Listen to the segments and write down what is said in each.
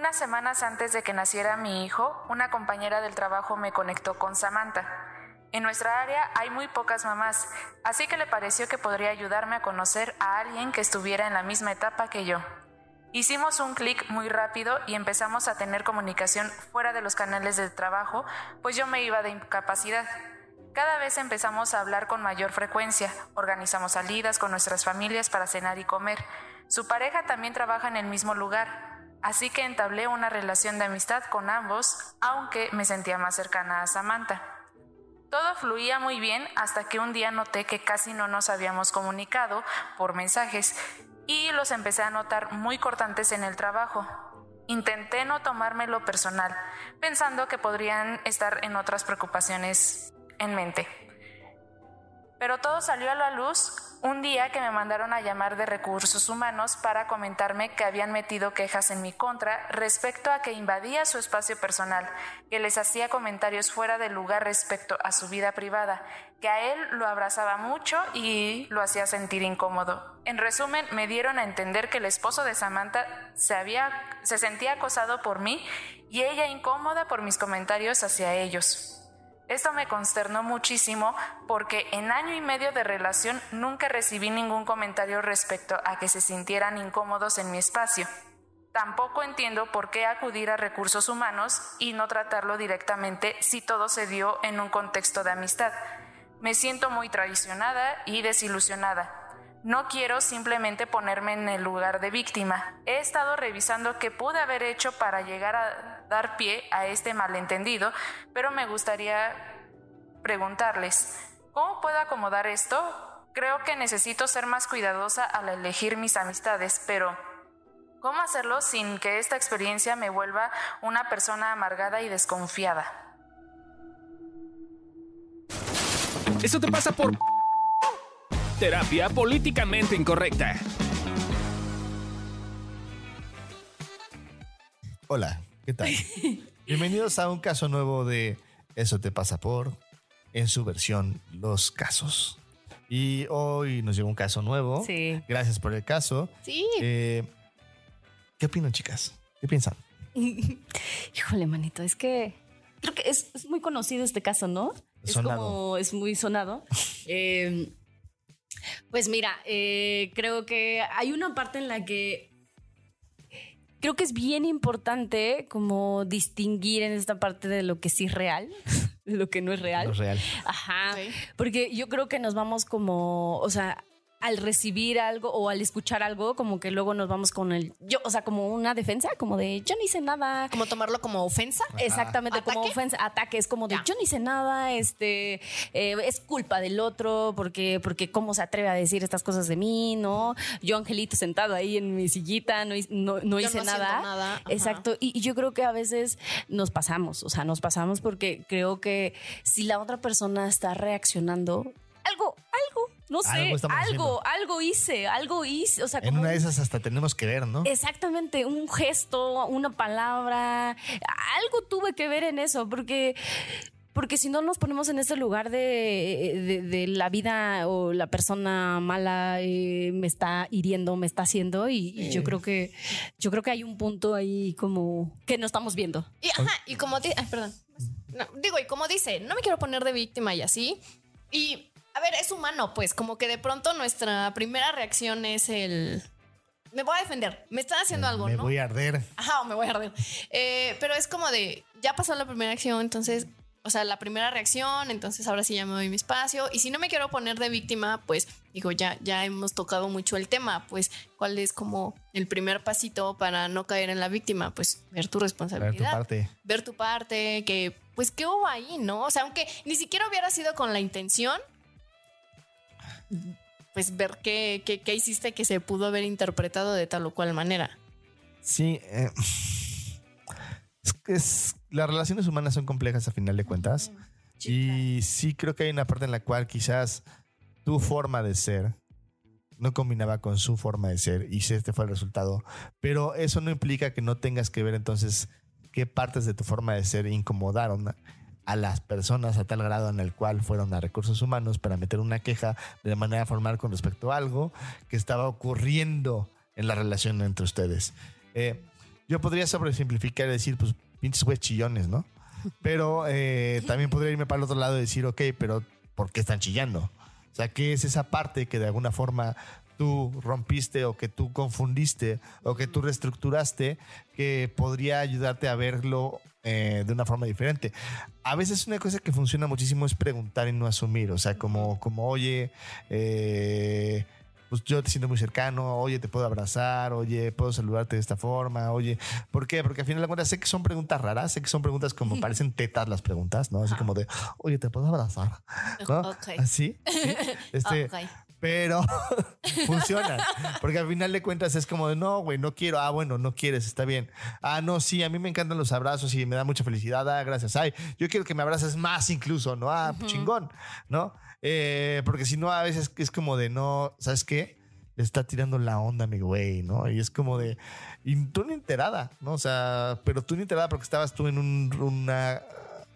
Unas semanas antes de que naciera mi hijo, una compañera del trabajo me conectó con Samantha. En nuestra área hay muy pocas mamás, así que le pareció que podría ayudarme a conocer a alguien que estuviera en la misma etapa que yo. Hicimos un clic muy rápido y empezamos a tener comunicación fuera de los canales de trabajo, pues yo me iba de incapacidad. Cada vez empezamos a hablar con mayor frecuencia, organizamos salidas con nuestras familias para cenar y comer. Su pareja también trabaja en el mismo lugar, así que entablé una relación de amistad con ambos, aunque me sentía más cercana a Samantha. Todo fluía muy bien hasta que un día noté que casi no nos habíamos comunicado por mensajes y los empecé a notar muy cortantes en el trabajo. Intenté no tomármelo personal, pensando que podrían estar en otras preocupaciones en mente. Pero todo salió a la luz un día que me mandaron a llamar de recursos humanos para comentarme que habían metido quejas en mi contra respecto a que invadía su espacio personal, que les hacía comentarios fuera de lugar respecto a su vida privada, que a él lo abrazaba mucho y lo hacía sentir incómodo. En resumen, me dieron a entender que el esposo de Samantha se, había, se sentía acosado por mí y ella incómoda por mis comentarios hacia ellos. Esto me consternó muchísimo porque en año y medio de relación nunca recibí ningún comentario respecto a que se sintieran incómodos en mi espacio. Tampoco entiendo por qué acudir a recursos humanos y no tratarlo directamente si todo se dio en un contexto de amistad. Me siento muy traicionada y desilusionada. No quiero simplemente ponerme en el lugar de víctima. He estado revisando qué pude haber hecho para llegar a dar pie a este malentendido, pero me gustaría preguntarles, ¿cómo puedo acomodar esto? Creo que necesito ser más cuidadosa al elegir mis amistades, pero ¿cómo hacerlo sin que esta experiencia me vuelva una persona amargada y desconfiada? Eso te pasa por Terapia políticamente incorrecta. Hola, ¿qué tal? Bienvenidos a un caso nuevo de Eso te pasa por, en su versión Los Casos. Y hoy nos llegó un caso nuevo. Sí. Gracias por el caso. Sí. Eh, ¿Qué opinan, chicas? ¿Qué piensan? Híjole, manito, es que creo que es, es muy conocido este caso, ¿no? Es Sonado. como, es muy sonado. Eh, pues mira, eh, creo que hay una parte en la que creo que es bien importante como distinguir en esta parte de lo que sí es real, de lo que no es real. Lo real. Ajá. Porque yo creo que nos vamos como, o sea, al recibir algo o al escuchar algo, como que luego nos vamos con el, yo, o sea, como una defensa, como de yo no hice nada. Como tomarlo como ofensa. Exactamente, como ofensa, ataque, es como de Ya. yo no hice nada, este, eh, es culpa del otro, porque, porque cómo se atreve a decir estas cosas de mí, ¿no? Yo, Angelito, sentado ahí en mi sillita, no, no, no Yo hice no nada. Exacto, y, y yo creo que a veces nos pasamos, o sea, nos pasamos porque creo que si la otra persona está reaccionando, algo, no sé, Algo algo, algo hice, algo hice, o sea, En como una de esas hasta tenemos que ver, ¿no? Exactamente, un gesto, una palabra, algo tuve que ver en eso, porque, porque si no nos ponemos en ese lugar de, de- de la vida o la persona mala eh, me está hiriendo, me está haciendo, y, y yo creo que yo creo que hay un punto ahí como que no estamos viendo. Y, ajá, y como ay, perdón. No, digo, y como dice, no me quiero poner de víctima y así. Y, a ver, es humano, pues, como que de pronto nuestra primera reacción es el. Me voy a defender, me están haciendo algo, Me ¿no? voy a arder. Ajá, o me voy a arder. Eh, pero es como de, ya pasó la primera acción, entonces, o sea, la primera reacción, entonces ahora sí ya me doy mi espacio. Y si no me quiero poner de víctima, pues digo, ya, ya hemos tocado mucho el tema, pues, ¿cuál es como el primer pasito para no caer en la víctima? Pues ver tu Ver responsabilidad. tu parte. Ver tu parte, que, pues, ¿qué hubo ahí, no? O sea, aunque ni siquiera hubiera sido con la intención, pues ver qué, qué, qué hiciste que se pudo haber interpretado de tal o cual manera. Sí. eh, es que es- las relaciones humanas son complejas a final de cuentas. y sí creo que hay una parte en la cual quizás tu forma de ser no combinaba con su forma de ser y si este fue el resultado. Pero eso no implica que no tengas que ver entonces qué partes de tu forma de ser incomodaron a las personas a tal grado en el cual fueron a recursos humanos para meter una queja de manera formal con respecto a algo que estaba ocurriendo en la relación entre ustedes. Eh, yo podría sobresimplificar y decir, pues, pinches güeyes chillones, ¿no? Pero eh, también podría irme para el otro lado y decir, ok, pero ¿por qué están chillando? O sea, ¿qué es esa parte que de alguna forma tú rompiste o que tú confundiste o que tú reestructuraste que podría ayudarte a verlo eh, de una forma diferente. A veces una cosa que funciona muchísimo es preguntar y no asumir, o sea, como, como oye, eh, pues yo te siento muy cercano, oye, te puedo abrazar, oye, puedo saludarte de esta forma, oye, ¿por qué? Porque al final de cuentas sé que son preguntas raras, sé que son preguntas como parecen tetas las preguntas, ¿no? Así como de, oye, te puedo abrazar, ¿no? Ok. Así. ¿sí? Este, Ok. Pero funcionan. Porque al final de cuentas es como de, no, güey, no quiero. Ah, bueno, no quieres, está bien. Ah, no, sí, a mí me encantan los abrazos y me da mucha felicidad. Ah, gracias. Ay, yo quiero que me abraces más incluso, ¿no? Ah, chingón, ¿no? Eh, porque si no, a veces es como de, no, ¿sabes qué? Le está tirando la onda a mi güey, ¿no? Y es como de, y tú ni enterada, ¿no? O sea, pero tú ni enterada porque estabas tú en un, una,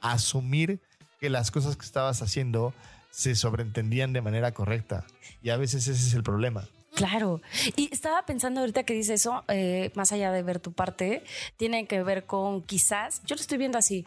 asumir que las cosas que estabas haciendo se sobreentendían de manera correcta. Y a veces ese es el problema. Claro. Y estaba pensando ahorita que dice eso, eh, más allá de ver tu parte, tiene que ver con quizás, yo lo estoy viendo así,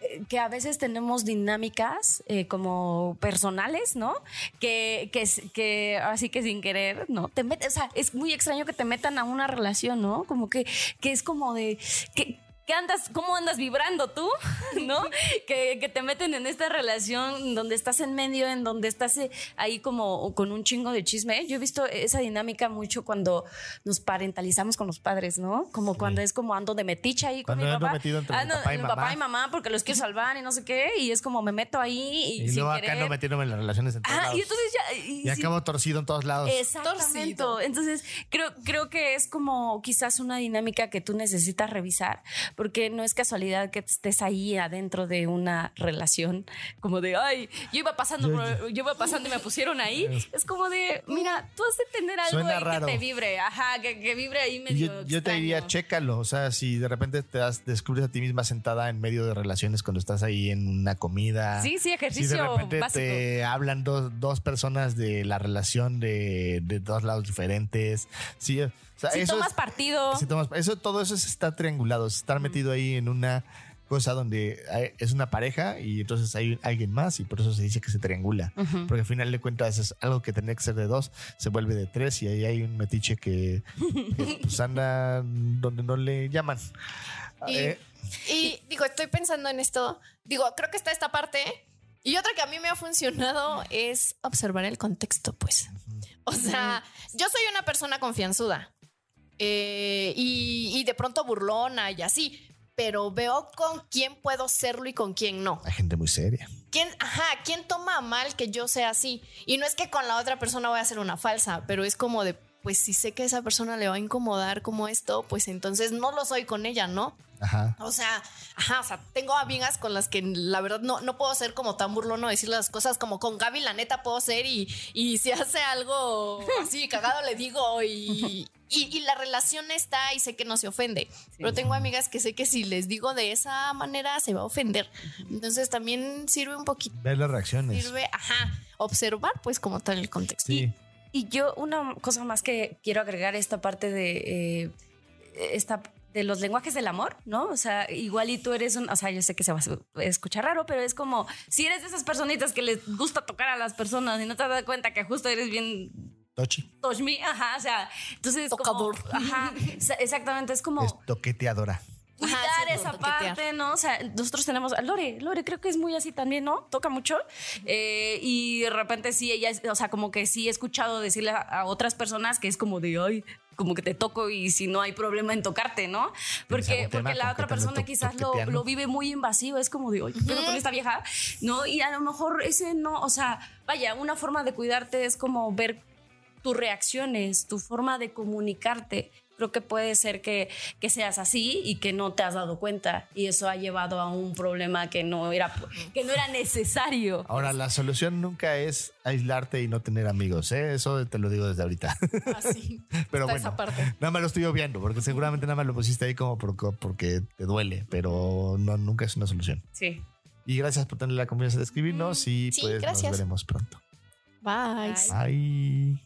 eh, que a veces tenemos dinámicas eh, como personales, ¿no? Que, que, así que sin querer, ¿no? Te met- o sea, es muy extraño que te metan a una relación, ¿no? Como que, que es como de... Que, ¿Qué andas, ¿Cómo andas vibrando tú? ¿No? Que, que te meten en esta relación donde estás en medio, en donde estás eh, ahí como con un chingo de chisme. Yo he visto esa dinámica mucho cuando nos parentalizamos con los padres, ¿no? Como cuando es como ando de meticha ahí con Cuando mi ando papá. metido entre mi Ando- papá y mi mamá. papá y mamá porque los quiero salvar y no sé qué. Y es como me meto ahí y, Y sin luego acá no metiéndome en las relaciones en todos Ah, lados. y entonces ya... y acabo torcido en todos lados. Exactamente. Torcido. Entonces, creo, creo que es como quizás una dinámica que tú necesitas revisar, porque no es casualidad que estés ahí adentro de una relación, como de, ay, yo iba pasando, por- yo iba pasando y me pusieron ahí. Es como de, mira, tú has de tener algo ahí raro. que te vibre, ajá, que, que vibre ahí medio. yo, yo te diría, chécalo. O sea, si de repente te das, descubres a ti misma sentada en medio de relaciones cuando estás ahí en una comida. Sí, sí, Si de ejercicio repente básico. te hablan dos, dos personas de la relación de, de dos lados diferentes. Sí, o sea, Si eso tomas es- partido. si tomas- eso, todo eso es estar triangulado, es estar metido ahí en una cosa donde hay- es una pareja y entonces hay alguien más y por eso se dice que se triangula. Ujú. Porque al final de cuentas es algo que tendría que ser de dos, se vuelve de tres y ahí hay un metiche que, que, pues anda donde no le llaman. Y, Eh, y, digo, estoy pensando en esto. Digo, creo que está esta parte. Y otra que a mí me ha funcionado es observar el contexto, pues. O sea, yo soy una persona confianzuda. Eh, y, y de pronto burlona y así. Pero veo con quién puedo serlo y con quién no. hay gente muy seria. ¿Quién, ajá, ¿quién toma mal que yo sea así? Y no es que con la otra persona voy a hacer una falsa, pero es como de, pues si sé que esa persona le va a incomodar como esto, pues entonces no lo soy con ella, ¿no? Ajá. O sea, ajá, o sea, tengo amigas con las que la verdad no, no puedo ser como tan burlón o decir las cosas como con Gaby, la neta puedo ser y, y si hace algo así cagado le digo y, y, y la relación está y sé que no se ofende. Pero tengo amigas que sé que si les digo de esa manera se va a ofender. Entonces también sirve un poquito, Ver las reacciones. sirve, ajá, observar pues como tal el contexto. Sí. Y yo, una cosa más que quiero agregar esta parte de eh, esta de los lenguajes del amor, ¿no? O sea, igual y tú eres un, o sea, yo sé que se va a escuchar raro, pero es como si eres de esas personitas que les gusta tocar a las personas y no te das cuenta que justo eres bien Tochi. touch me, ajá, o sea, entonces como- Tocador. ajá, exa- exactamente, es como Es toqueteadora. cuidar Ajá, sí, esa toquetear. parte, ¿no? O sea, nosotros tenemos a Lore, Lore creo que es muy así también, ¿no? Toca mucho. Eh, y de repente sí, ella, es- o sea, como que sí he escuchado decirle a, a otras personas que es como de, ay, como que te toco y si no hay problema en tocarte, ¿no? Porque, porque la otra persona quizás lo, lo vive muy invasivo, es como de, oye, pero con esta vieja, ¿no? Y a lo mejor ese no, o sea, vaya, una forma de cuidarte es como ver tus reacciones, tu forma de comunicarte. Creo que puede ser que, que seas así y que no te has dado cuenta y eso ha llevado a un problema que no era, que no era necesario. Ahora, la solución nunca es aislarte y no tener amigos, ¿eh? Eso te lo digo desde ahorita. Así. Pero Está bueno, esa parte. nada más lo estoy obviando, porque seguramente nada más lo pusiste ahí como por- porque te duele, pero no, nunca es una solución. Sí. Y gracias por tener la confianza de escribirnos y sí, pues gracias. nos veremos pronto. Bye. Bye. Bye.